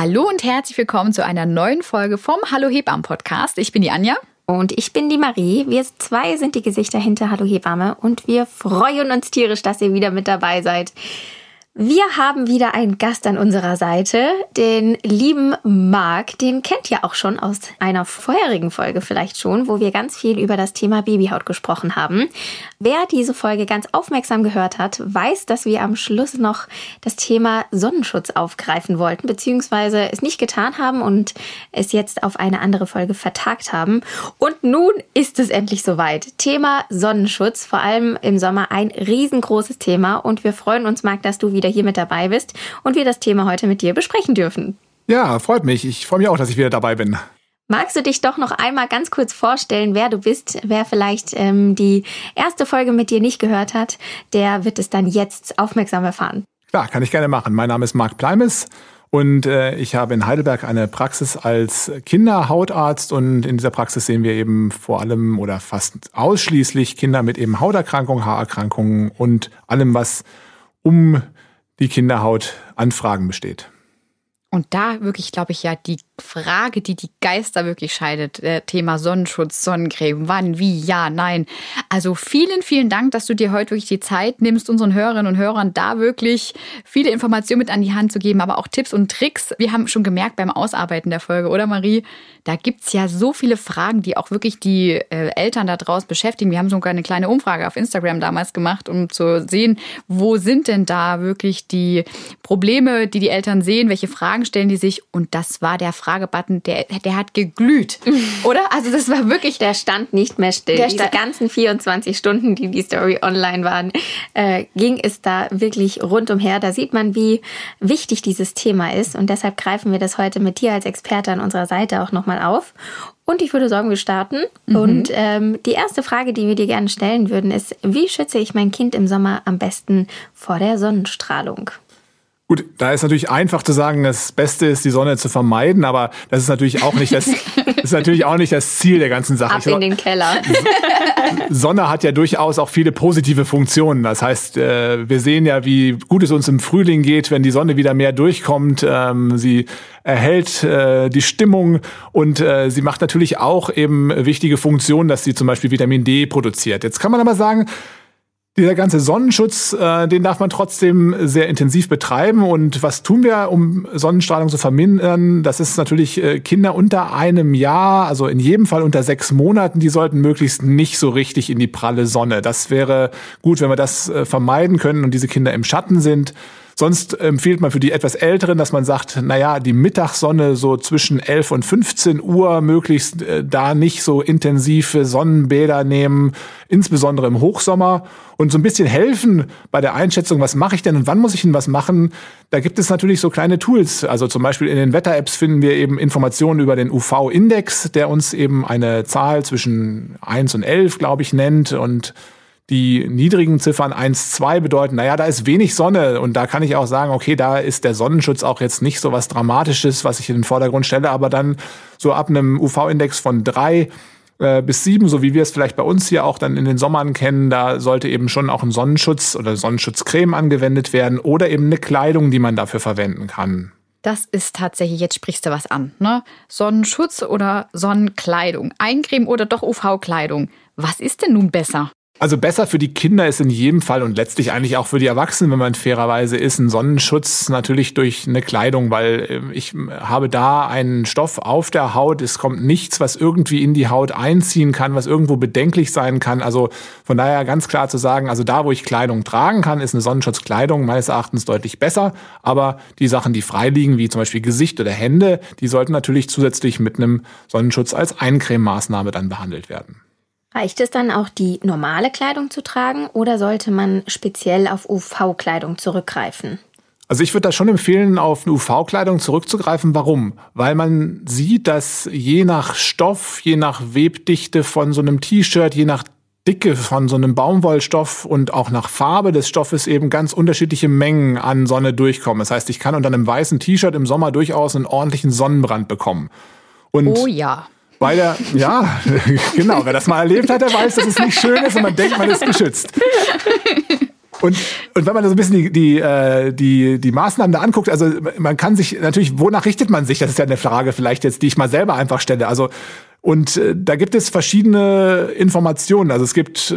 Hallo und herzlich willkommen zu einer neuen Folge vom Hallo Hebammen Podcast. Ich bin die Anja. Und ich bin die Marie. Wir zwei sind die Gesichter hinter Hallo Hebamme und wir freuen uns tierisch, dass ihr wieder mit dabei seid. Wir haben wieder einen Gast an unserer Seite, den lieben Marc. Den kennt ihr auch schon aus einer vorherigen Folge vielleicht schon, wo wir ganz viel über das Thema Babyhaut gesprochen haben. Wer diese Folge ganz aufmerksam gehört hat, weiß, dass wir am Schluss noch das Thema Sonnenschutz aufgreifen wollten, beziehungsweise es nicht getan haben und es jetzt auf eine andere Folge vertagt haben. Und nun ist es endlich soweit. Thema Sonnenschutz, vor allem im Sommer ein riesengroßes Thema und wir freuen uns, Marc, dass du wieder wieder hier mit dabei bist und wir das Thema heute mit dir besprechen dürfen. Ja, freut mich. Ich freue mich auch, dass ich wieder dabei bin. Magst du dich doch noch einmal ganz kurz vorstellen, wer du bist? Wer vielleicht ähm, die erste Folge mit dir nicht gehört hat, der wird es dann jetzt aufmerksam erfahren. Klar, kann ich gerne machen. Mein Name ist Marc Pleimes und äh, ich habe in Heidelberg eine Praxis als Kinderhautarzt und in dieser Praxis sehen wir eben vor allem oder fast ausschließlich Kinder mit eben Hauterkrankungen, Haarerkrankungen und allem, was um die Kinderhaut an Fragen besteht. Und da wirklich, glaube ich, ja, die Frage, die die Geister wirklich scheidet, äh, Thema Sonnenschutz, Sonnencreme, wann, wie, ja, nein. Also vielen, vielen Dank, dass du dir heute wirklich die Zeit nimmst, unseren Hörerinnen und Hörern da wirklich viele Informationen mit an die Hand zu geben, aber auch Tipps und Tricks. Wir haben schon gemerkt beim Ausarbeiten der Folge, oder Marie? Da gibt's ja so viele Fragen, die auch wirklich die äh, Eltern da draußen beschäftigen. Wir haben sogar eine kleine Umfrage auf Instagram damals gemacht, um zu sehen, wo sind denn da wirklich die Probleme, die die Eltern sehen, welche Fragen stellen die sich und das war der Fragebutton, der, der hat geglüht, oder? Also das war wirklich... Der stand nicht mehr still. Der Diese ganzen 24 Stunden, die die Story online waren, äh, ging es da wirklich rundumher. Da sieht man, wie wichtig dieses Thema ist und deshalb greifen wir das heute mit dir als Experte an unserer Seite auch nochmal auf. Und ich würde sagen, wir starten. Mhm. Und ähm, die erste Frage, die wir dir gerne stellen würden, ist, wie schütze ich mein Kind im Sommer am besten vor der Sonnenstrahlung? Gut, da ist natürlich einfach zu sagen, das Beste ist, die Sonne zu vermeiden, aber das ist natürlich auch nicht das, ist natürlich auch nicht das Ziel der ganzen Sache. Ab in den Keller. Sonne hat ja durchaus auch viele positive Funktionen. Das heißt, äh, wir sehen ja, wie gut es uns im Frühling geht, wenn die Sonne wieder mehr durchkommt. Ähm, sie erhält äh, die Stimmung und äh, sie macht natürlich auch eben wichtige Funktionen, dass sie zum Beispiel Vitamin D produziert. Jetzt kann man aber sagen, dieser ganze Sonnenschutz, äh, den darf man trotzdem sehr intensiv betreiben. Und was tun wir, um Sonnenstrahlung zu vermindern? Das ist natürlich äh, Kinder unter einem Jahr, also in jedem Fall unter sechs Monaten, die sollten möglichst nicht so richtig in die pralle Sonne. Das wäre gut, wenn wir das äh, vermeiden können und diese Kinder im Schatten sind. Sonst empfiehlt man für die etwas Älteren, dass man sagt, naja, die Mittagssonne so zwischen 11 und 15 Uhr möglichst äh, da nicht so intensive Sonnenbäder nehmen, insbesondere im Hochsommer. Und so ein bisschen helfen bei der Einschätzung, was mache ich denn und wann muss ich denn was machen, da gibt es natürlich so kleine Tools. Also zum Beispiel in den Wetter-Apps finden wir eben Informationen über den UV-Index, der uns eben eine Zahl zwischen 1 und 11, glaube ich, nennt. Und Die niedrigen Ziffern 1, 2 bedeuten, naja, da ist wenig Sonne und da kann ich auch sagen, okay, da ist der Sonnenschutz auch jetzt nicht so was Dramatisches, was ich in den Vordergrund stelle, aber dann so ab einem UV-Index von 3 äh, bis 7, so wie wir es vielleicht bei uns hier auch dann in den Sommern kennen, da sollte eben schon auch ein Sonnenschutz oder Sonnenschutzcreme angewendet werden oder eben eine Kleidung, die man dafür verwenden kann. Das ist tatsächlich, jetzt sprichst du was an, ne? Sonnenschutz oder Sonnenkleidung, Eincreme oder doch UV-Kleidung. Was ist denn nun besser? Also besser für die Kinder ist in jedem Fall und letztlich eigentlich auch für die Erwachsenen, wenn man fairerweise ist, ein Sonnenschutz natürlich durch eine Kleidung, weil äh, ich habe da einen Stoff auf der Haut. Es kommt nichts, was irgendwie in die Haut einziehen kann, was irgendwo bedenklich sein kann. Also von daher ganz klar zu sagen, also da, wo ich Kleidung tragen kann, ist eine Sonnenschutzkleidung meines Erachtens deutlich besser. Aber die Sachen, die frei liegen, wie zum Beispiel Gesicht oder Hände, die sollten natürlich zusätzlich mit einem Sonnenschutz als Eincrememaßnahme dann behandelt werden. Reicht es dann auch, die normale Kleidung zu tragen oder sollte man speziell auf UV-Kleidung zurückgreifen? Also ich würde da schon empfehlen, auf eine UV-Kleidung zurückzugreifen. Warum? Weil man sieht, dass je nach Stoff, je nach Webdichte von so einem T-Shirt, je nach Dicke von so einem Baumwollstoff und auch nach Farbe des Stoffes eben ganz unterschiedliche Mengen an Sonne durchkommen. Das heißt, ich kann unter einem weißen T-Shirt im Sommer durchaus einen ordentlichen Sonnenbrand bekommen. Und oh ja. Bei der, ja, genau, wer das mal erlebt hat, der weiß, dass es nicht schön ist und man denkt, man ist geschützt. Und, und wenn man so ein bisschen die, die, äh, die, die Maßnahmen da anguckt, also man kann sich natürlich, wonach richtet man sich? Das ist ja eine Frage vielleicht jetzt, die ich mal selber einfach stelle. Also, und äh, da gibt es verschiedene Informationen. Also es gibt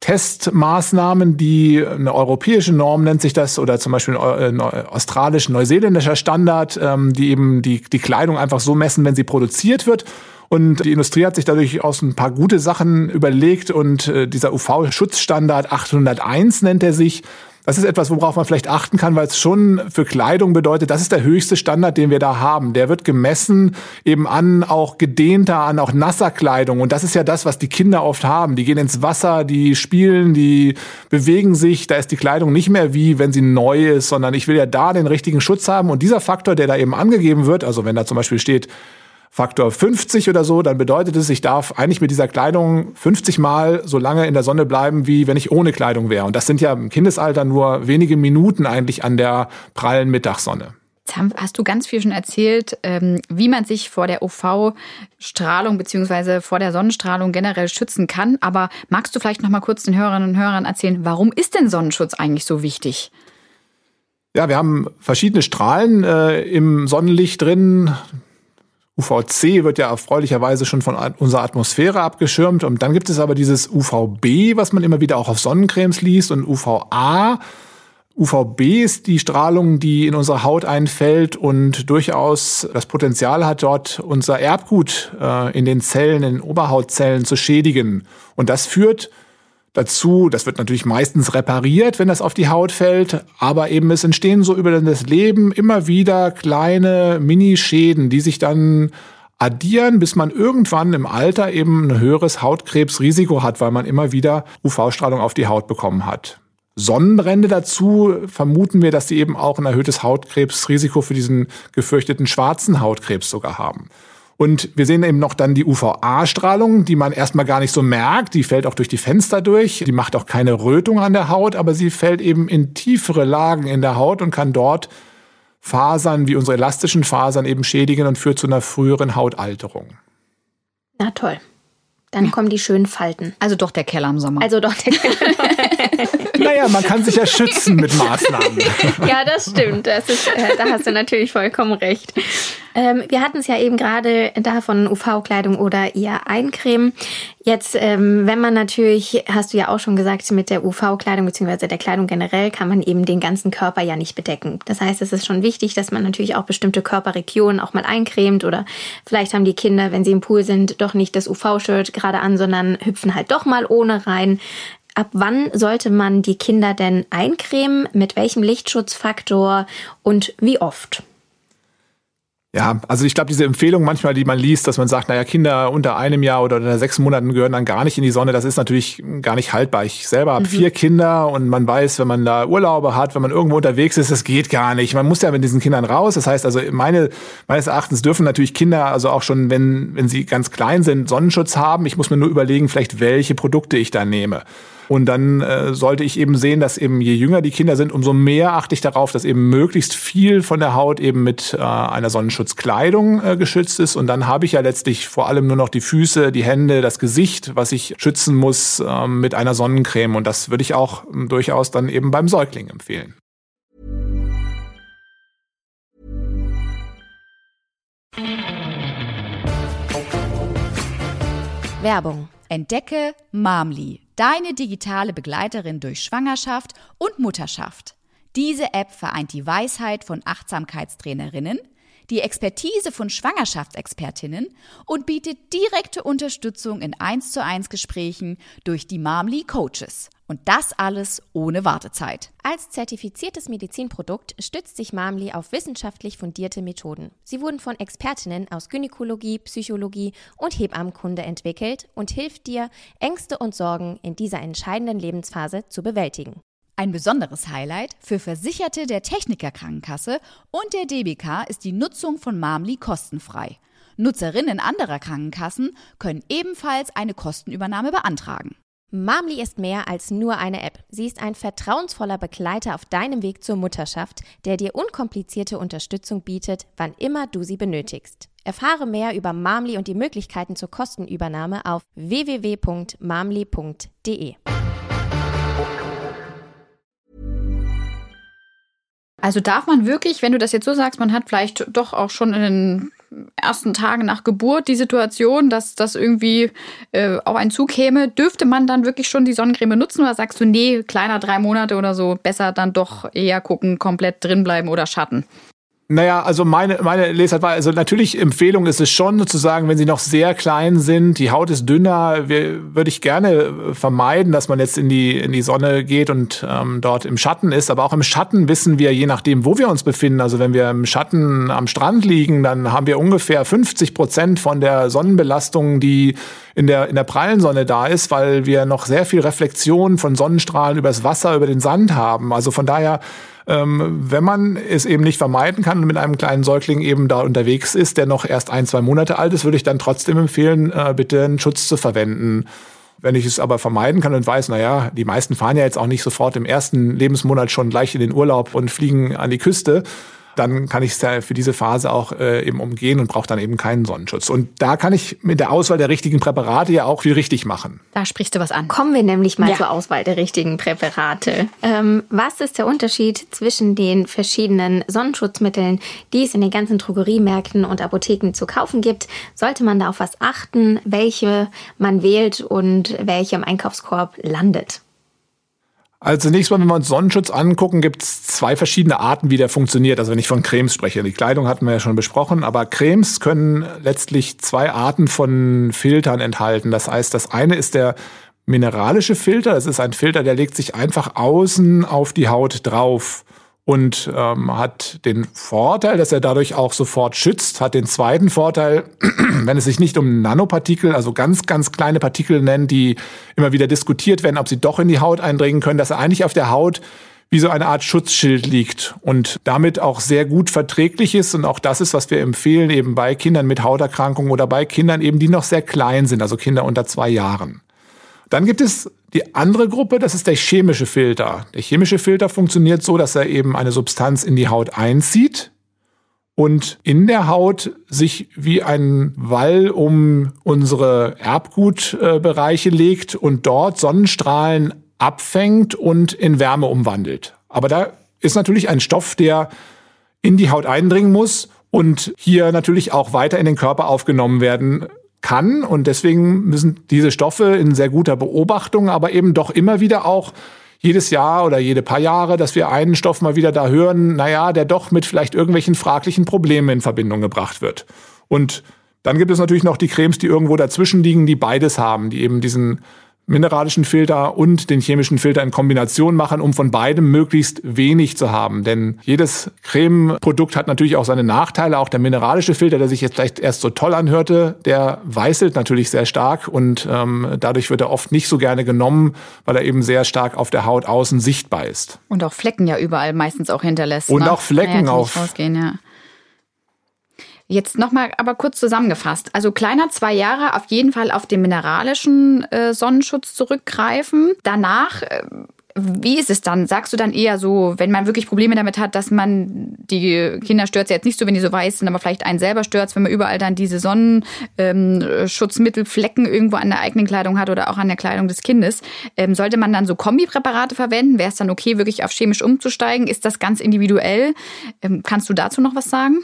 Testmaßnahmen, die eine europäische Norm nennt sich das oder zum Beispiel ein äh, australisch, neuseeländischer Standard, ähm, die eben die, die Kleidung einfach so messen, wenn sie produziert wird. Und die Industrie hat sich dadurch aus ein paar gute Sachen überlegt und äh, dieser UV-Schutzstandard 801 nennt er sich. Das ist etwas, worauf man vielleicht achten kann, weil es schon für Kleidung bedeutet, das ist der höchste Standard, den wir da haben. Der wird gemessen eben an auch gedehnter, an auch nasser Kleidung. Und das ist ja das, was die Kinder oft haben. Die gehen ins Wasser, die spielen, die bewegen sich. Da ist die Kleidung nicht mehr wie, wenn sie neu ist, sondern ich will ja da den richtigen Schutz haben. Und dieser Faktor, der da eben angegeben wird, also wenn da zum Beispiel steht, Faktor 50 oder so, dann bedeutet es, ich darf eigentlich mit dieser Kleidung 50 Mal so lange in der Sonne bleiben, wie wenn ich ohne Kleidung wäre. Und das sind ja im Kindesalter nur wenige Minuten eigentlich an der prallen Mittagssonne. Jetzt hast du ganz viel schon erzählt, ähm, wie man sich vor der UV-Strahlung bzw. vor der Sonnenstrahlung generell schützen kann. Aber magst du vielleicht noch mal kurz den Hörerinnen und Hörern erzählen, warum ist denn Sonnenschutz eigentlich so wichtig? Ja, wir haben verschiedene Strahlen äh, im Sonnenlicht drin. UVC wird ja erfreulicherweise schon von unserer Atmosphäre abgeschirmt. Und dann gibt es aber dieses UVB, was man immer wieder auch auf Sonnencremes liest, und UVA. UVB ist die Strahlung, die in unsere Haut einfällt und durchaus das Potenzial hat, dort unser Erbgut äh, in den Zellen, in den Oberhautzellen zu schädigen. Und das führt dazu, das wird natürlich meistens repariert, wenn das auf die Haut fällt, aber eben es entstehen so über das Leben immer wieder kleine Minischäden, die sich dann addieren, bis man irgendwann im Alter eben ein höheres Hautkrebsrisiko hat, weil man immer wieder UV-Strahlung auf die Haut bekommen hat. Sonnenbrände dazu vermuten wir, dass sie eben auch ein erhöhtes Hautkrebsrisiko für diesen gefürchteten schwarzen Hautkrebs sogar haben. Und wir sehen eben noch dann die UVA-Strahlung, die man erstmal gar nicht so merkt. Die fällt auch durch die Fenster durch. Die macht auch keine Rötung an der Haut, aber sie fällt eben in tiefere Lagen in der Haut und kann dort Fasern wie unsere elastischen Fasern eben schädigen und führt zu einer früheren Hautalterung. Na toll. Dann ja. kommen die schönen Falten. Also doch der Keller im Sommer. Also doch der Keller. Naja, man kann sich ja schützen mit Maßnahmen. ja, das stimmt. Das ist, äh, da hast du natürlich vollkommen recht. Ähm, wir hatten es ja eben gerade davon UV-Kleidung oder eher Eincremen. Jetzt, ähm, wenn man natürlich, hast du ja auch schon gesagt, mit der UV-Kleidung bzw. der Kleidung generell kann man eben den ganzen Körper ja nicht bedecken. Das heißt, es ist schon wichtig, dass man natürlich auch bestimmte Körperregionen auch mal eincremt oder vielleicht haben die Kinder, wenn sie im Pool sind, doch nicht das UV-Shirt gerade an, sondern hüpfen halt doch mal ohne rein. Ab wann sollte man die Kinder denn eincremen? Mit welchem Lichtschutzfaktor und wie oft? Ja, also ich glaube, diese Empfehlung manchmal, die man liest, dass man sagt, naja, Kinder unter einem Jahr oder unter sechs Monaten gehören dann gar nicht in die Sonne, das ist natürlich gar nicht haltbar. Ich selber habe mhm. vier Kinder und man weiß, wenn man da Urlaube hat, wenn man irgendwo unterwegs ist, das geht gar nicht. Man muss ja mit diesen Kindern raus. Das heißt also, meine, meines Erachtens dürfen natürlich Kinder, also auch schon, wenn, wenn sie ganz klein sind, Sonnenschutz haben. Ich muss mir nur überlegen, vielleicht welche Produkte ich da nehme. Und dann äh, sollte ich eben sehen, dass eben je jünger die Kinder sind, umso mehr achte ich darauf, dass eben möglichst viel von der Haut eben mit äh, einer Sonnenschutzkleidung äh, geschützt ist. Und dann habe ich ja letztlich vor allem nur noch die Füße, die Hände, das Gesicht, was ich schützen muss äh, mit einer Sonnencreme. Und das würde ich auch äh, durchaus dann eben beim Säugling empfehlen. Werbung. Entdecke Mamli, deine digitale Begleiterin durch Schwangerschaft und Mutterschaft. Diese App vereint die Weisheit von Achtsamkeitstrainerinnen, die Expertise von Schwangerschaftsexpertinnen und bietet direkte Unterstützung in 1 zu 1 Gesprächen durch die Mamli Coaches. Und das alles ohne Wartezeit. Als zertifiziertes Medizinprodukt stützt sich Mamli auf wissenschaftlich fundierte Methoden. Sie wurden von Expertinnen aus Gynäkologie, Psychologie und Hebammenkunde entwickelt und hilft dir, Ängste und Sorgen in dieser entscheidenden Lebensphase zu bewältigen. Ein besonderes Highlight für Versicherte der Techniker Krankenkasse und der DBK ist die Nutzung von Mamli kostenfrei. Nutzerinnen anderer Krankenkassen können ebenfalls eine Kostenübernahme beantragen. Mamli ist mehr als nur eine App. Sie ist ein vertrauensvoller Begleiter auf deinem Weg zur Mutterschaft, der dir unkomplizierte Unterstützung bietet, wann immer du sie benötigst. Erfahre mehr über Mamli und die Möglichkeiten zur Kostenübernahme auf www.mamli.de. Also darf man wirklich, wenn du das jetzt so sagst, man hat vielleicht doch auch schon in den ersten Tagen nach Geburt die Situation, dass das irgendwie äh, auf einen zukäme, dürfte man dann wirklich schon die Sonnencreme nutzen oder sagst du, nee, kleiner drei Monate oder so, besser dann doch eher gucken, komplett drinbleiben oder Schatten? Naja, also meine, meine Lesart war, also natürlich Empfehlung ist es schon sozusagen, wenn sie noch sehr klein sind, die Haut ist dünner, wir, würde ich gerne vermeiden, dass man jetzt in die, in die Sonne geht und ähm, dort im Schatten ist. Aber auch im Schatten wissen wir, je nachdem, wo wir uns befinden, also wenn wir im Schatten am Strand liegen, dann haben wir ungefähr 50 Prozent von der Sonnenbelastung, die in der, in der prallen Sonne da ist, weil wir noch sehr viel Reflexion von Sonnenstrahlen übers Wasser, über den Sand haben. Also von daher ähm, wenn man es eben nicht vermeiden kann und mit einem kleinen Säugling eben da unterwegs ist, der noch erst ein, zwei Monate alt ist, würde ich dann trotzdem empfehlen, äh, bitte einen Schutz zu verwenden. Wenn ich es aber vermeiden kann und weiß, naja, die meisten fahren ja jetzt auch nicht sofort im ersten Lebensmonat schon gleich in den Urlaub und fliegen an die Küste, dann kann ich es ja für diese Phase auch äh, eben umgehen und brauche dann eben keinen Sonnenschutz. Und da kann ich mit der Auswahl der richtigen Präparate ja auch viel richtig machen. Da sprichst du was an. Kommen wir nämlich mal ja. zur Auswahl der richtigen Präparate. Ähm, was ist der Unterschied zwischen den verschiedenen Sonnenschutzmitteln, die es in den ganzen Drogeriemärkten und Apotheken zu kaufen gibt? Sollte man da auf was achten, welche man wählt und welche im Einkaufskorb landet? Also zunächst mal, wenn wir uns Sonnenschutz angucken, gibt es zwei verschiedene Arten, wie der funktioniert. Also wenn ich von Cremes spreche, die Kleidung hatten wir ja schon besprochen, aber Cremes können letztlich zwei Arten von Filtern enthalten. Das heißt, das eine ist der mineralische Filter. Das ist ein Filter, der legt sich einfach außen auf die Haut drauf und ähm, hat den Vorteil, dass er dadurch auch sofort schützt, hat den zweiten Vorteil, wenn es sich nicht um Nanopartikel, also ganz, ganz kleine Partikel nennt, die immer wieder diskutiert werden, ob sie doch in die Haut eindringen können, dass er eigentlich auf der Haut wie so eine Art Schutzschild liegt und damit auch sehr gut verträglich ist. Und auch das ist, was wir empfehlen, eben bei Kindern mit Hauterkrankungen oder bei Kindern eben, die noch sehr klein sind, also Kinder unter zwei Jahren. Dann gibt es die andere Gruppe, das ist der chemische Filter. Der chemische Filter funktioniert so, dass er eben eine Substanz in die Haut einzieht und in der Haut sich wie ein Wall um unsere Erbgutbereiche legt und dort Sonnenstrahlen abfängt und in Wärme umwandelt. Aber da ist natürlich ein Stoff, der in die Haut eindringen muss und hier natürlich auch weiter in den Körper aufgenommen werden kann. Und deswegen müssen diese Stoffe in sehr guter Beobachtung, aber eben doch immer wieder auch jedes Jahr oder jede paar Jahre, dass wir einen Stoff mal wieder da hören, naja, der doch mit vielleicht irgendwelchen fraglichen Problemen in Verbindung gebracht wird. Und dann gibt es natürlich noch die Cremes, die irgendwo dazwischen liegen, die beides haben, die eben diesen mineralischen Filter und den chemischen Filter in Kombination machen, um von beidem möglichst wenig zu haben. Denn jedes Cremeprodukt hat natürlich auch seine Nachteile. Auch der mineralische Filter, der sich jetzt vielleicht erst so toll anhörte, der weißelt natürlich sehr stark und ähm, dadurch wird er oft nicht so gerne genommen, weil er eben sehr stark auf der Haut außen sichtbar ist. Und auch Flecken ja überall meistens auch hinterlässt. Und ne? auch Flecken ja, auf. Ja. Jetzt nochmal aber kurz zusammengefasst. Also kleiner zwei Jahre auf jeden Fall auf den mineralischen äh, Sonnenschutz zurückgreifen. Danach äh, wie ist es dann? Sagst du dann eher so, wenn man wirklich Probleme damit hat, dass man die Kinder stört jetzt nicht so, wenn die so weiß sind, aber vielleicht einen selber stört, wenn man überall dann diese Sonnenschutzmittelflecken ähm, irgendwo an der eigenen Kleidung hat oder auch an der Kleidung des Kindes, ähm, sollte man dann so Kombipräparate verwenden? Wäre es dann okay, wirklich auf chemisch umzusteigen? Ist das ganz individuell? Ähm, kannst du dazu noch was sagen?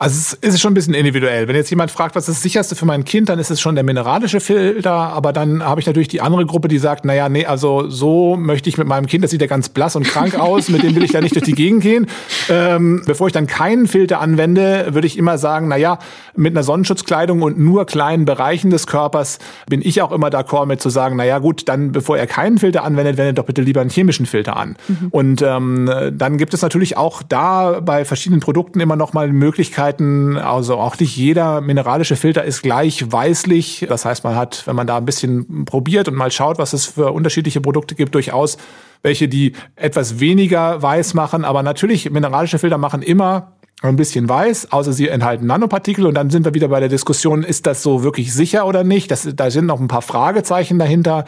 Also es ist schon ein bisschen individuell. Wenn jetzt jemand fragt, was ist das sicherste für mein Kind, dann ist es schon der mineralische Filter. Aber dann habe ich natürlich die andere Gruppe, die sagt, naja, nee, also so möchte ich mit meinem Kind, das sieht ja ganz blass und krank aus, mit dem will ich da nicht durch die Gegend gehen. Ähm, bevor ich dann keinen Filter anwende, würde ich immer sagen, naja, mit einer Sonnenschutzkleidung und nur kleinen Bereichen des Körpers bin ich auch immer d'accord mit zu sagen, naja gut, dann bevor er keinen Filter anwendet, wendet doch bitte lieber einen chemischen Filter an. Mhm. Und ähm, dann gibt es natürlich auch da bei verschiedenen Produkten immer noch mal Möglichkeiten, Möglichkeiten. Also auch nicht jeder mineralische Filter ist gleich weißlich. Das heißt, man hat, wenn man da ein bisschen probiert und mal schaut, was es für unterschiedliche Produkte gibt, durchaus welche, die etwas weniger weiß machen. Aber natürlich, mineralische Filter machen immer ein bisschen weiß, außer sie enthalten Nanopartikel. Und dann sind wir wieder bei der Diskussion, ist das so wirklich sicher oder nicht? Das, da sind noch ein paar Fragezeichen dahinter.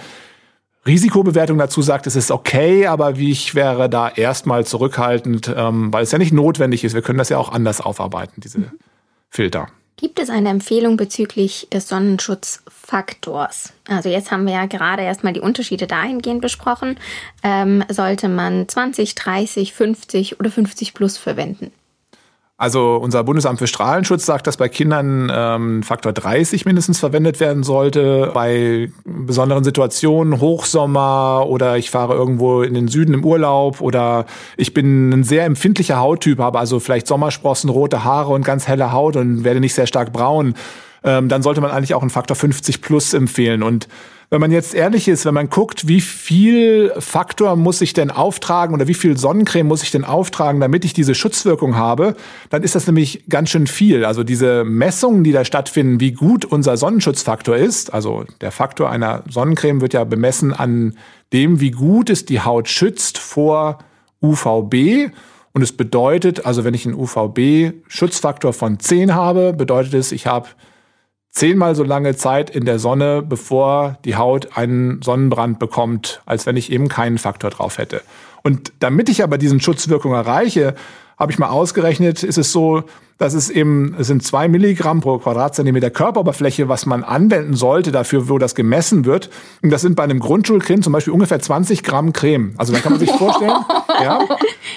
Risikobewertung dazu sagt, es ist okay, aber wie ich wäre da erstmal zurückhaltend, ähm, weil es ja nicht notwendig ist. Wir können das ja auch anders aufarbeiten, diese mhm. Filter. Gibt es eine Empfehlung bezüglich des Sonnenschutzfaktors? Also jetzt haben wir ja gerade erstmal die Unterschiede dahingehend besprochen. Ähm, sollte man 20, 30, 50 oder 50 plus verwenden? Also unser Bundesamt für Strahlenschutz sagt, dass bei Kindern ähm, Faktor 30 mindestens verwendet werden sollte. Bei besonderen Situationen, Hochsommer oder ich fahre irgendwo in den Süden im Urlaub oder ich bin ein sehr empfindlicher Hauttyp, habe also vielleicht Sommersprossen, rote Haare und ganz helle Haut und werde nicht sehr stark braun, ähm, dann sollte man eigentlich auch einen Faktor 50 plus empfehlen. Und wenn man jetzt ehrlich ist, wenn man guckt, wie viel Faktor muss ich denn auftragen oder wie viel Sonnencreme muss ich denn auftragen, damit ich diese Schutzwirkung habe, dann ist das nämlich ganz schön viel. Also diese Messungen, die da stattfinden, wie gut unser Sonnenschutzfaktor ist, also der Faktor einer Sonnencreme wird ja bemessen an dem, wie gut es die Haut schützt vor UVB. Und es bedeutet, also wenn ich einen UVB-Schutzfaktor von 10 habe, bedeutet es, ich habe zehnmal so lange Zeit in der Sonne, bevor die Haut einen Sonnenbrand bekommt, als wenn ich eben keinen Faktor drauf hätte. Und damit ich aber diesen Schutzwirkung erreiche, habe ich mal ausgerechnet, ist es so, dass es eben, es sind zwei Milligramm pro Quadratzentimeter Körperoberfläche, was man anwenden sollte dafür, wo das gemessen wird. Und das sind bei einem Grundschulkind zum Beispiel ungefähr 20 Gramm Creme. Also da kann man sich vorstellen, ja,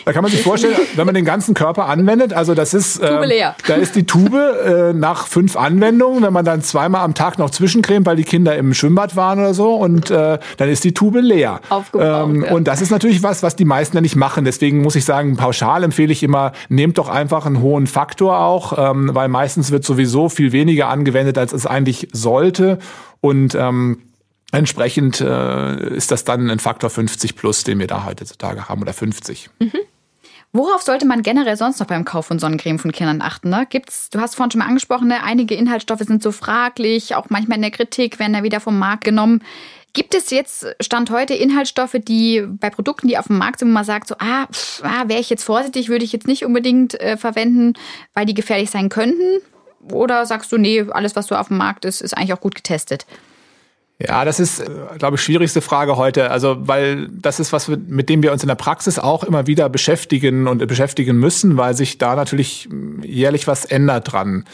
da kann man sich vorstellen, wenn man den ganzen Körper anwendet, also das ist, äh, da ist die Tube äh, nach fünf Anwendungen, wenn man dann zweimal am Tag noch zwischencremt, weil die Kinder im Schwimmbad waren oder so, und äh, dann ist die Tube leer. Ähm, ja. Und das ist natürlich was, was die meisten ja nicht machen. Deswegen muss ich sagen, pauschal empfehle ich immer, nehmt doch einfach einen hohen Faktor auch, ähm, weil meistens wird sowieso viel weniger angewendet, als es eigentlich sollte. Und ähm, entsprechend äh, ist das dann ein Faktor 50 plus, den wir da heutzutage haben, oder 50. Mhm. Worauf sollte man generell sonst noch beim Kauf von Sonnencreme von Kindern achten? Ne? Gibt's, du hast vorhin schon mal angesprochen, ne? einige Inhaltsstoffe sind so fraglich, auch manchmal in der Kritik werden da wieder vom Markt genommen. Gibt es jetzt Stand heute Inhaltsstoffe, die bei Produkten, die auf dem Markt sind, wo man sagt, so, ah, ah wäre ich jetzt vorsichtig, würde ich jetzt nicht unbedingt äh, verwenden, weil die gefährlich sein könnten? Oder sagst du, nee, alles, was so auf dem Markt ist, ist eigentlich auch gut getestet? Ja, das ist, äh, glaube ich, schwierigste Frage heute. Also, weil das ist was, mit dem wir uns in der Praxis auch immer wieder beschäftigen und beschäftigen müssen, weil sich da natürlich jährlich was ändert dran.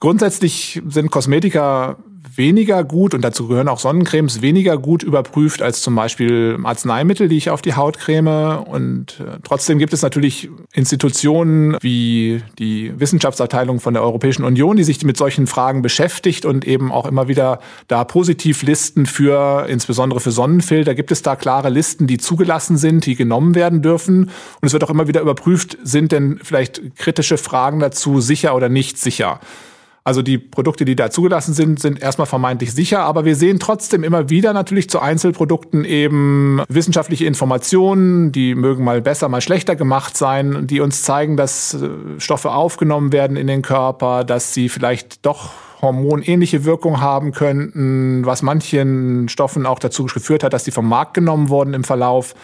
Grundsätzlich sind Kosmetika weniger gut und dazu gehören auch Sonnencremes weniger gut überprüft als zum Beispiel Arzneimittel, die ich auf die Haut creme. Und äh, trotzdem gibt es natürlich Institutionen wie die Wissenschaftsabteilung von der Europäischen Union, die sich mit solchen Fragen beschäftigt und eben auch immer wieder da Positivlisten für, insbesondere für Sonnenfilter, gibt es da klare Listen, die zugelassen sind, die genommen werden dürfen. Und es wird auch immer wieder überprüft, sind denn vielleicht kritische Fragen dazu sicher oder nicht sicher. Also die Produkte, die da zugelassen sind, sind erstmal vermeintlich sicher, aber wir sehen trotzdem immer wieder natürlich zu Einzelprodukten eben wissenschaftliche Informationen, die mögen mal besser, mal schlechter gemacht sein, die uns zeigen, dass äh, Stoffe aufgenommen werden in den Körper, dass sie vielleicht doch hormonähnliche Wirkung haben könnten, was manchen Stoffen auch dazu geführt hat, dass sie vom Markt genommen wurden im Verlauf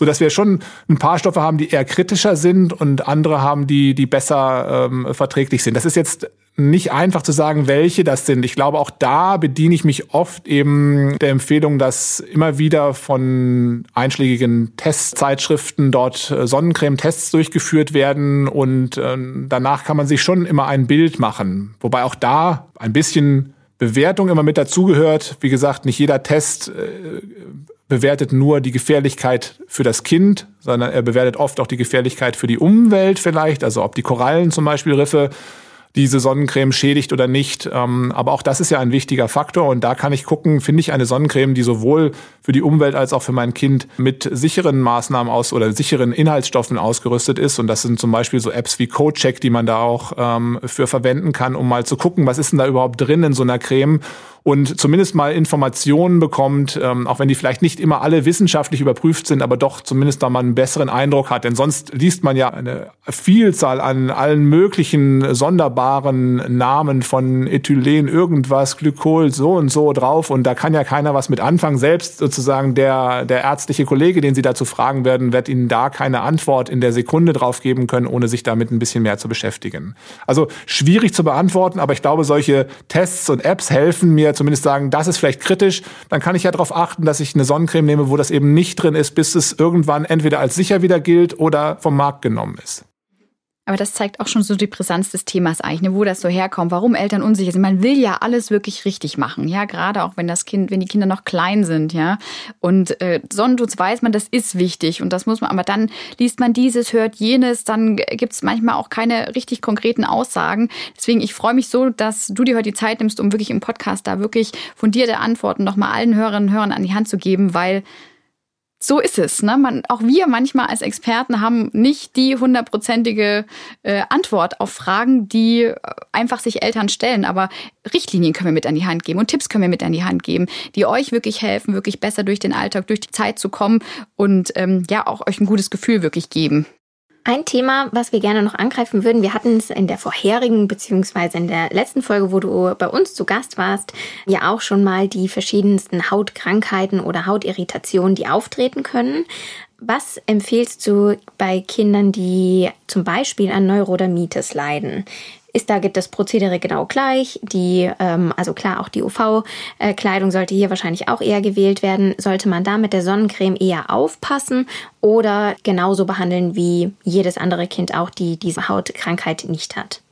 so dass wir schon ein paar Stoffe haben, die eher kritischer sind und andere haben, die, die besser ähm, verträglich sind. Das ist jetzt nicht einfach zu sagen, welche das sind. Ich glaube, auch da bediene ich mich oft eben der Empfehlung, dass immer wieder von einschlägigen Testzeitschriften dort äh, Sonnencreme-Tests durchgeführt werden und äh, danach kann man sich schon immer ein Bild machen. Wobei auch da ein bisschen Bewertung immer mit dazugehört. Wie gesagt, nicht jeder Test äh, bewertet nur die Gefährlichkeit für das Kind, sondern er bewertet oft auch die Gefährlichkeit für die Umwelt vielleicht, also ob die Korallen zum Beispiel Riffe diese Sonnencreme schädigt oder nicht. Ähm, aber auch das ist ja ein wichtiger Faktor und da kann ich gucken, finde ich eine Sonnencreme, die sowohl für die Umwelt als auch für mein Kind mit sicheren Maßnahmen aus oder sicheren Inhaltsstoffen ausgerüstet ist. Und das sind zum Beispiel so Apps wie CodeCheck, die man da auch ähm, für verwenden kann, um mal zu gucken, was ist denn da überhaupt drin in so einer Creme und zumindest mal Informationen bekommt, ähm, auch wenn die vielleicht nicht immer alle wissenschaftlich überprüft sind, aber doch zumindest da mal einen besseren Eindruck hat. Denn sonst liest man ja eine Vielzahl an allen möglichen sonderbaren Namen von Ethylen, irgendwas, Glykol, so und so drauf und da kann ja keiner was mit anfangen. Selbst sozusagen der, der ärztliche Kollege, den Sie dazu fragen werden, wird Ihnen da keine Antwort in der Sekunde drauf geben können, ohne sich damit ein bisschen mehr zu beschäftigen. Also schwierig zu beantworten, aber ich glaube, solche Tests und Apps helfen mir zumindest sagen, das ist vielleicht kritisch, dann kann ich ja darauf achten, dass ich eine Sonnencreme nehme, wo das eben nicht drin ist, bis es irgendwann entweder als sicher wieder gilt oder vom Markt genommen ist. Aber das zeigt auch schon so die Brisanz des Themas eigentlich, ne, wo das so herkommt, warum Eltern unsicher sind. Man will ja alles wirklich richtig machen, ja, gerade auch wenn das Kind, wenn die Kinder noch klein sind, ja. Und äh, Sonnenschutz weiß man, das ist wichtig und das muss man, aber dann liest man dieses, hört jenes, dann gibt es manchmal auch keine richtig konkreten Aussagen. Deswegen, ich freue mich so, dass du dir heute die Zeit nimmst, um wirklich im Podcast da wirklich fundierte Antworten nochmal allen Hörerinnen und Hörern an die Hand zu geben, weil so ist es. Ne? Man, auch wir manchmal als Experten haben nicht die hundertprozentige äh, Antwort auf Fragen, die äh, einfach sich Eltern stellen. Aber Richtlinien können wir mit an die Hand geben und Tipps können wir mit an die Hand geben, die euch wirklich helfen, wirklich besser durch den Alltag, durch die Zeit zu kommen und ähm, ja auch euch ein gutes Gefühl wirklich geben. Ein Thema, was wir gerne noch angreifen würden, wir hatten es in der vorherigen beziehungsweise in der letzten Folge, wo du bei uns zu Gast warst, ja auch schon mal die verschiedensten Hautkrankheiten oder Hautirritationen, die auftreten können. Was empfiehlst du bei Kindern, die zum Beispiel an Neurodermitis leiden? Ist da das Prozedere genau gleich. Die, ähm, also klar, auch die UV-Kleidung sollte hier wahrscheinlich auch eher gewählt werden. Sollte man da mit der Sonnencreme eher aufpassen oder genauso behandeln wie jedes andere Kind auch, die diese Hautkrankheit nicht hat?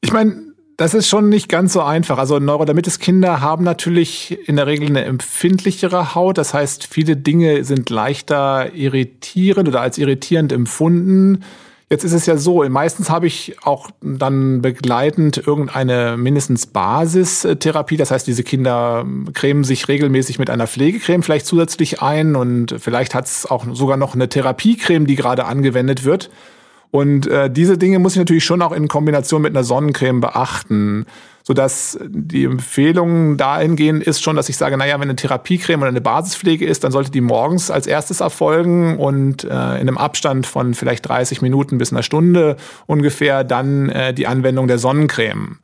Ich meine, das ist schon nicht ganz so einfach. Also Neurodermitis-Kinder haben natürlich in der Regel eine empfindlichere Haut. Das heißt, viele Dinge sind leichter irritierend oder als irritierend empfunden. Jetzt ist es ja so, meistens habe ich auch dann begleitend irgendeine mindestens Basistherapie. Das heißt, diese Kinder cremen sich regelmäßig mit einer Pflegecreme vielleicht zusätzlich ein und vielleicht hat es auch sogar noch eine Therapiecreme, die gerade angewendet wird. Und äh, diese Dinge muss ich natürlich schon auch in Kombination mit einer Sonnencreme beachten sodass die Empfehlung dahingehend ist schon, dass ich sage, naja, wenn eine Therapiecreme oder eine Basispflege ist, dann sollte die morgens als erstes erfolgen und äh, in einem Abstand von vielleicht 30 Minuten bis einer Stunde ungefähr dann äh, die Anwendung der Sonnencreme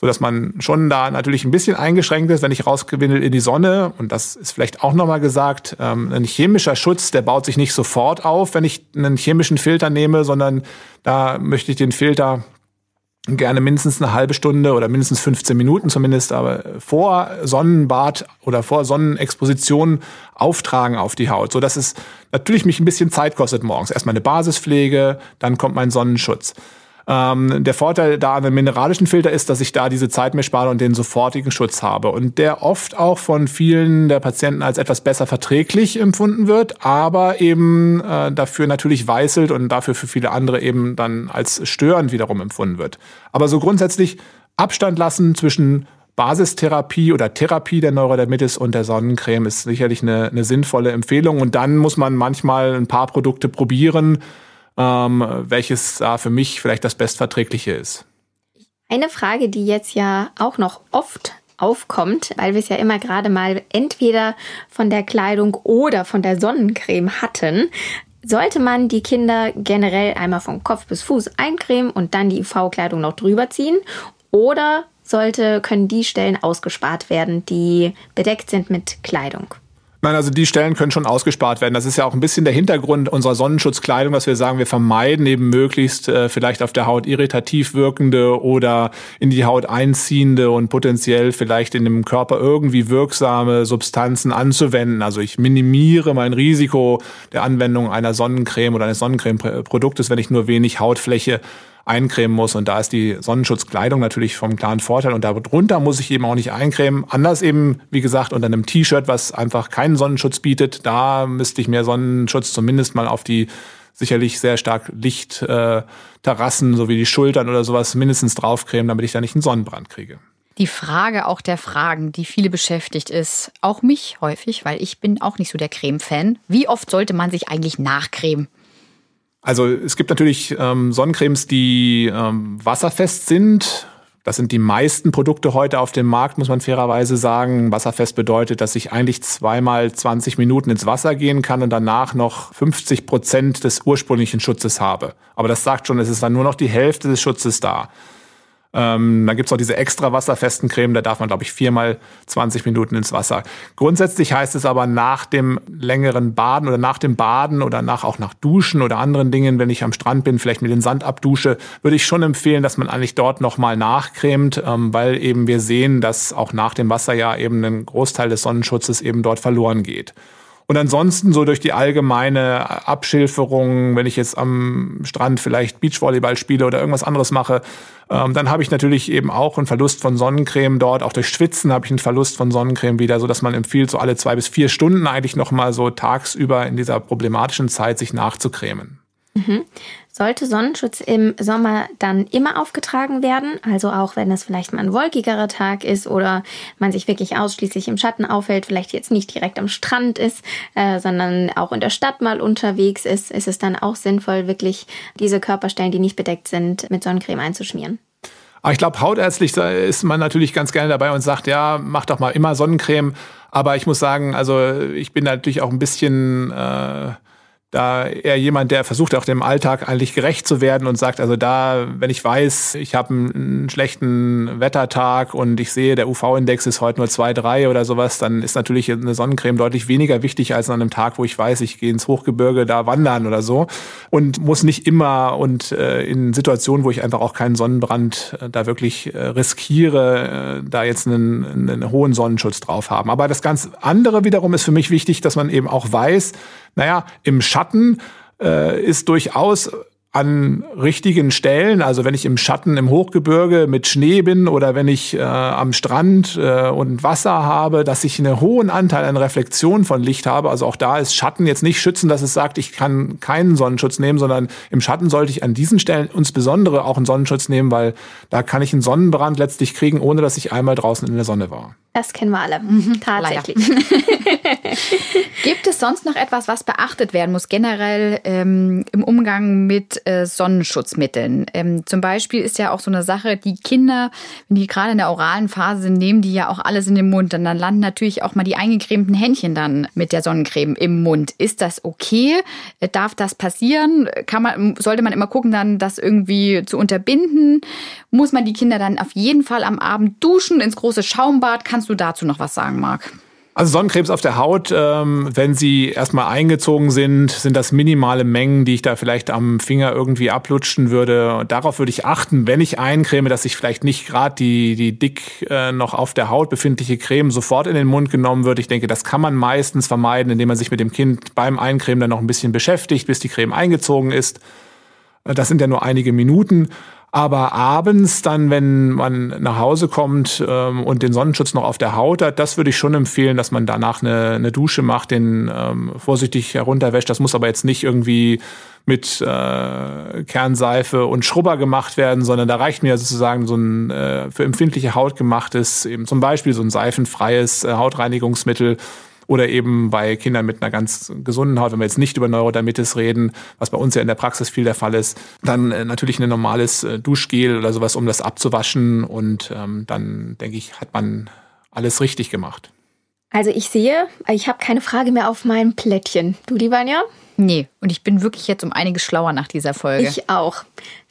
so dass man schon da natürlich ein bisschen eingeschränkt ist, wenn ich rausgewinne in die Sonne. Und das ist vielleicht auch nochmal gesagt, ähm, ein chemischer Schutz, der baut sich nicht sofort auf, wenn ich einen chemischen Filter nehme, sondern da möchte ich den Filter gerne mindestens eine halbe Stunde oder mindestens 15 Minuten zumindest, aber vor Sonnenbad oder vor Sonnenexposition auftragen auf die Haut, so dass es natürlich mich ein bisschen Zeit kostet morgens. Erstmal eine Basispflege, dann kommt mein Sonnenschutz. Ähm, der Vorteil da an einem mineralischen Filter ist, dass ich da diese Zeit mir spare und den sofortigen Schutz habe. Und der oft auch von vielen der Patienten als etwas besser verträglich empfunden wird, aber eben äh, dafür natürlich weißelt und dafür für viele andere eben dann als störend wiederum empfunden wird. Aber so grundsätzlich Abstand lassen zwischen Basistherapie oder Therapie der Neurodermitis und der Sonnencreme ist sicherlich eine, eine sinnvolle Empfehlung. Und dann muss man manchmal ein paar Produkte probieren, ähm, welches da für mich vielleicht das bestverträgliche ist. Eine Frage, die jetzt ja auch noch oft aufkommt, weil wir es ja immer gerade mal entweder von der Kleidung oder von der Sonnencreme hatten. Sollte man die Kinder generell einmal von Kopf bis Fuß eincremen und dann die UV-Kleidung noch drüber ziehen? Oder sollte, können die Stellen ausgespart werden, die bedeckt sind mit Kleidung? Nein, also die Stellen können schon ausgespart werden. Das ist ja auch ein bisschen der Hintergrund unserer Sonnenschutzkleidung, dass wir sagen, wir vermeiden eben möglichst äh, vielleicht auf der Haut irritativ wirkende oder in die Haut einziehende und potenziell vielleicht in dem Körper irgendwie wirksame Substanzen anzuwenden. Also ich minimiere mein Risiko der Anwendung einer Sonnencreme oder eines Sonnencremeproduktes, wenn ich nur wenig Hautfläche eincremen muss. Und da ist die Sonnenschutzkleidung natürlich vom klaren Vorteil. Und darunter muss ich eben auch nicht eincremen. Anders eben, wie gesagt, unter einem T-Shirt, was einfach keinen Sonnenschutz bietet. Da müsste ich mehr Sonnenschutz zumindest mal auf die sicherlich sehr stark Lichtterrassen, äh, so wie die Schultern oder sowas, mindestens draufcremen, damit ich da nicht einen Sonnenbrand kriege. Die Frage auch der Fragen, die viele beschäftigt ist, auch mich häufig, weil ich bin auch nicht so der Creme-Fan. Wie oft sollte man sich eigentlich nachcremen? Also es gibt natürlich ähm, Sonnencremes, die ähm, wasserfest sind. Das sind die meisten Produkte heute auf dem Markt, muss man fairerweise sagen. Wasserfest bedeutet, dass ich eigentlich zweimal 20 Minuten ins Wasser gehen kann und danach noch 50 Prozent des ursprünglichen Schutzes habe. Aber das sagt schon, es ist dann nur noch die Hälfte des Schutzes da. Ähm, dann gibt's auch diese extra wasserfesten Creme, da darf man, glaube ich, viermal 20 Minuten ins Wasser. Grundsätzlich heißt es aber nach dem längeren Baden oder nach dem Baden oder nach auch nach Duschen oder anderen Dingen, wenn ich am Strand bin, vielleicht mit dem Sand abdusche, würde ich schon empfehlen, dass man eigentlich dort nochmal nachcremt, ähm, weil eben wir sehen, dass auch nach dem Wasser ja eben ein Großteil des Sonnenschutzes eben dort verloren geht. Und ansonsten so durch die allgemeine Abschilferung, wenn ich jetzt am Strand vielleicht Beachvolleyball spiele oder irgendwas anderes mache, ähm, dann habe ich natürlich eben auch einen Verlust von Sonnencreme dort. Auch durch Schwitzen habe ich einen Verlust von Sonnencreme wieder, so dass man empfiehlt, so alle zwei bis vier Stunden eigentlich nochmal so tagsüber in dieser problematischen Zeit sich nachzucremen. Mhm. Sollte Sonnenschutz im Sommer dann immer aufgetragen werden? Also auch wenn es vielleicht mal ein wolkigerer Tag ist oder man sich wirklich ausschließlich im Schatten aufhält, vielleicht jetzt nicht direkt am Strand ist, äh, sondern auch in der Stadt mal unterwegs ist, ist es dann auch sinnvoll, wirklich diese Körperstellen, die nicht bedeckt sind, mit Sonnencreme einzuschmieren. Aber ich glaube, hautärztlich ist man natürlich ganz gerne dabei und sagt, ja, mach doch mal immer Sonnencreme. Aber ich muss sagen, also ich bin natürlich auch ein bisschen äh, da eher jemand, der versucht auch dem Alltag eigentlich gerecht zu werden und sagt, also da, wenn ich weiß, ich habe einen schlechten Wettertag und ich sehe, der UV-Index ist heute nur zwei, drei oder sowas, dann ist natürlich eine Sonnencreme deutlich weniger wichtig als an einem Tag, wo ich weiß, ich gehe ins Hochgebirge da wandern oder so und muss nicht immer und äh, in Situationen, wo ich einfach auch keinen Sonnenbrand äh, da wirklich äh, riskiere, äh, da jetzt einen, einen hohen Sonnenschutz drauf haben. Aber das ganz andere wiederum ist für mich wichtig, dass man eben auch weiß, naja, im Schatten äh, ist durchaus an richtigen Stellen, also wenn ich im Schatten im Hochgebirge mit Schnee bin oder wenn ich äh, am Strand äh, und Wasser habe, dass ich einen hohen Anteil an Reflexion von Licht habe. Also auch da ist Schatten jetzt nicht schützen, dass es sagt, ich kann keinen Sonnenschutz nehmen, sondern im Schatten sollte ich an diesen Stellen insbesondere auch einen Sonnenschutz nehmen, weil da kann ich einen Sonnenbrand letztlich kriegen, ohne dass ich einmal draußen in der Sonne war. Das kennen wir alle. Mhm, Tatsächlich. Gibt es sonst noch etwas, was beachtet werden muss, generell ähm, im Umgang mit äh, Sonnenschutzmitteln? Ähm, zum Beispiel ist ja auch so eine Sache, die Kinder, wenn die gerade in der oralen Phase sind, nehmen die ja auch alles in den Mund. Und dann landen natürlich auch mal die eingecremten Händchen dann mit der Sonnencreme im Mund. Ist das okay? Äh, darf das passieren? Kann man, sollte man immer gucken, dann das irgendwie zu unterbinden? Muss man die Kinder dann auf jeden Fall am Abend duschen, ins große Schaumbad? Kannst Kannst du dazu noch was sagen, Marc? Also Sonnenkrebs auf der Haut, ähm, wenn sie erstmal eingezogen sind, sind das minimale Mengen, die ich da vielleicht am Finger irgendwie ablutschen würde. Und darauf würde ich achten, wenn ich eincreme, dass ich vielleicht nicht gerade die, die dick äh, noch auf der Haut befindliche Creme sofort in den Mund genommen wird. Ich denke, das kann man meistens vermeiden, indem man sich mit dem Kind beim Eincremen dann noch ein bisschen beschäftigt, bis die Creme eingezogen ist. Das sind ja nur einige Minuten. Aber abends dann, wenn man nach Hause kommt ähm, und den Sonnenschutz noch auf der Haut hat, das würde ich schon empfehlen, dass man danach eine, eine Dusche macht, den ähm, vorsichtig herunterwäscht. Das muss aber jetzt nicht irgendwie mit äh, Kernseife und Schrubber gemacht werden, sondern da reicht mir sozusagen so ein äh, für empfindliche Haut gemachtes, eben zum Beispiel so ein seifenfreies äh, Hautreinigungsmittel oder eben bei Kindern mit einer ganz gesunden Haut, wenn wir jetzt nicht über Neurodermitis reden, was bei uns ja in der Praxis viel der Fall ist, dann äh, natürlich ein normales äh, Duschgel oder sowas, um das abzuwaschen und ähm, dann denke ich, hat man alles richtig gemacht. Also ich sehe, ich habe keine Frage mehr auf meinem Plättchen. Du, Libanja? Nee, und ich bin wirklich jetzt um einiges schlauer nach dieser Folge. Ich auch.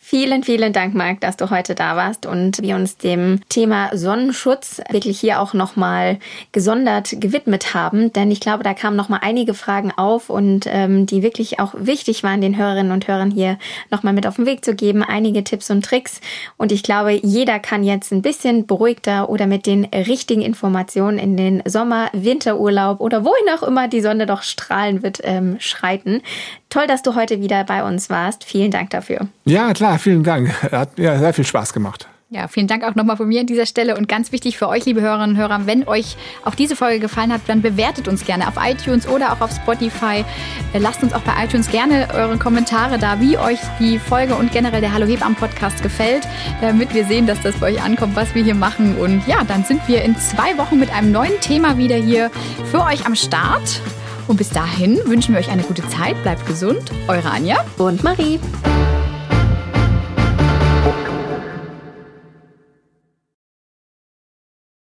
Vielen, vielen Dank, Marc, dass du heute da warst und wir uns dem Thema Sonnenschutz wirklich hier auch nochmal gesondert gewidmet haben. Denn ich glaube, da kamen nochmal einige Fragen auf und ähm, die wirklich auch wichtig waren, den Hörerinnen und Hörern hier nochmal mit auf den Weg zu geben. Einige Tipps und Tricks. Und ich glaube, jeder kann jetzt ein bisschen beruhigter oder mit den richtigen Informationen in den Sommer, Winterurlaub oder wohin auch immer die Sonne doch strahlen wird, ähm, schreiten. Toll, dass du heute wieder bei uns warst. Vielen Dank dafür. Ja, klar, vielen Dank. Hat ja sehr viel Spaß gemacht. Ja, vielen Dank auch nochmal von mir an dieser Stelle und ganz wichtig für euch, liebe Hörerinnen und Hörer, wenn euch auch diese Folge gefallen hat, dann bewertet uns gerne auf iTunes oder auch auf Spotify. Äh, lasst uns auch bei iTunes gerne eure Kommentare da, wie euch die Folge und generell der Hallo Hebammen Podcast gefällt, damit wir sehen, dass das bei euch ankommt, was wir hier machen. Und ja, dann sind wir in zwei Wochen mit einem neuen Thema wieder hier für euch am Start. Und bis dahin wünschen wir euch eine gute Zeit. Bleibt gesund. Eure Anja und Marie.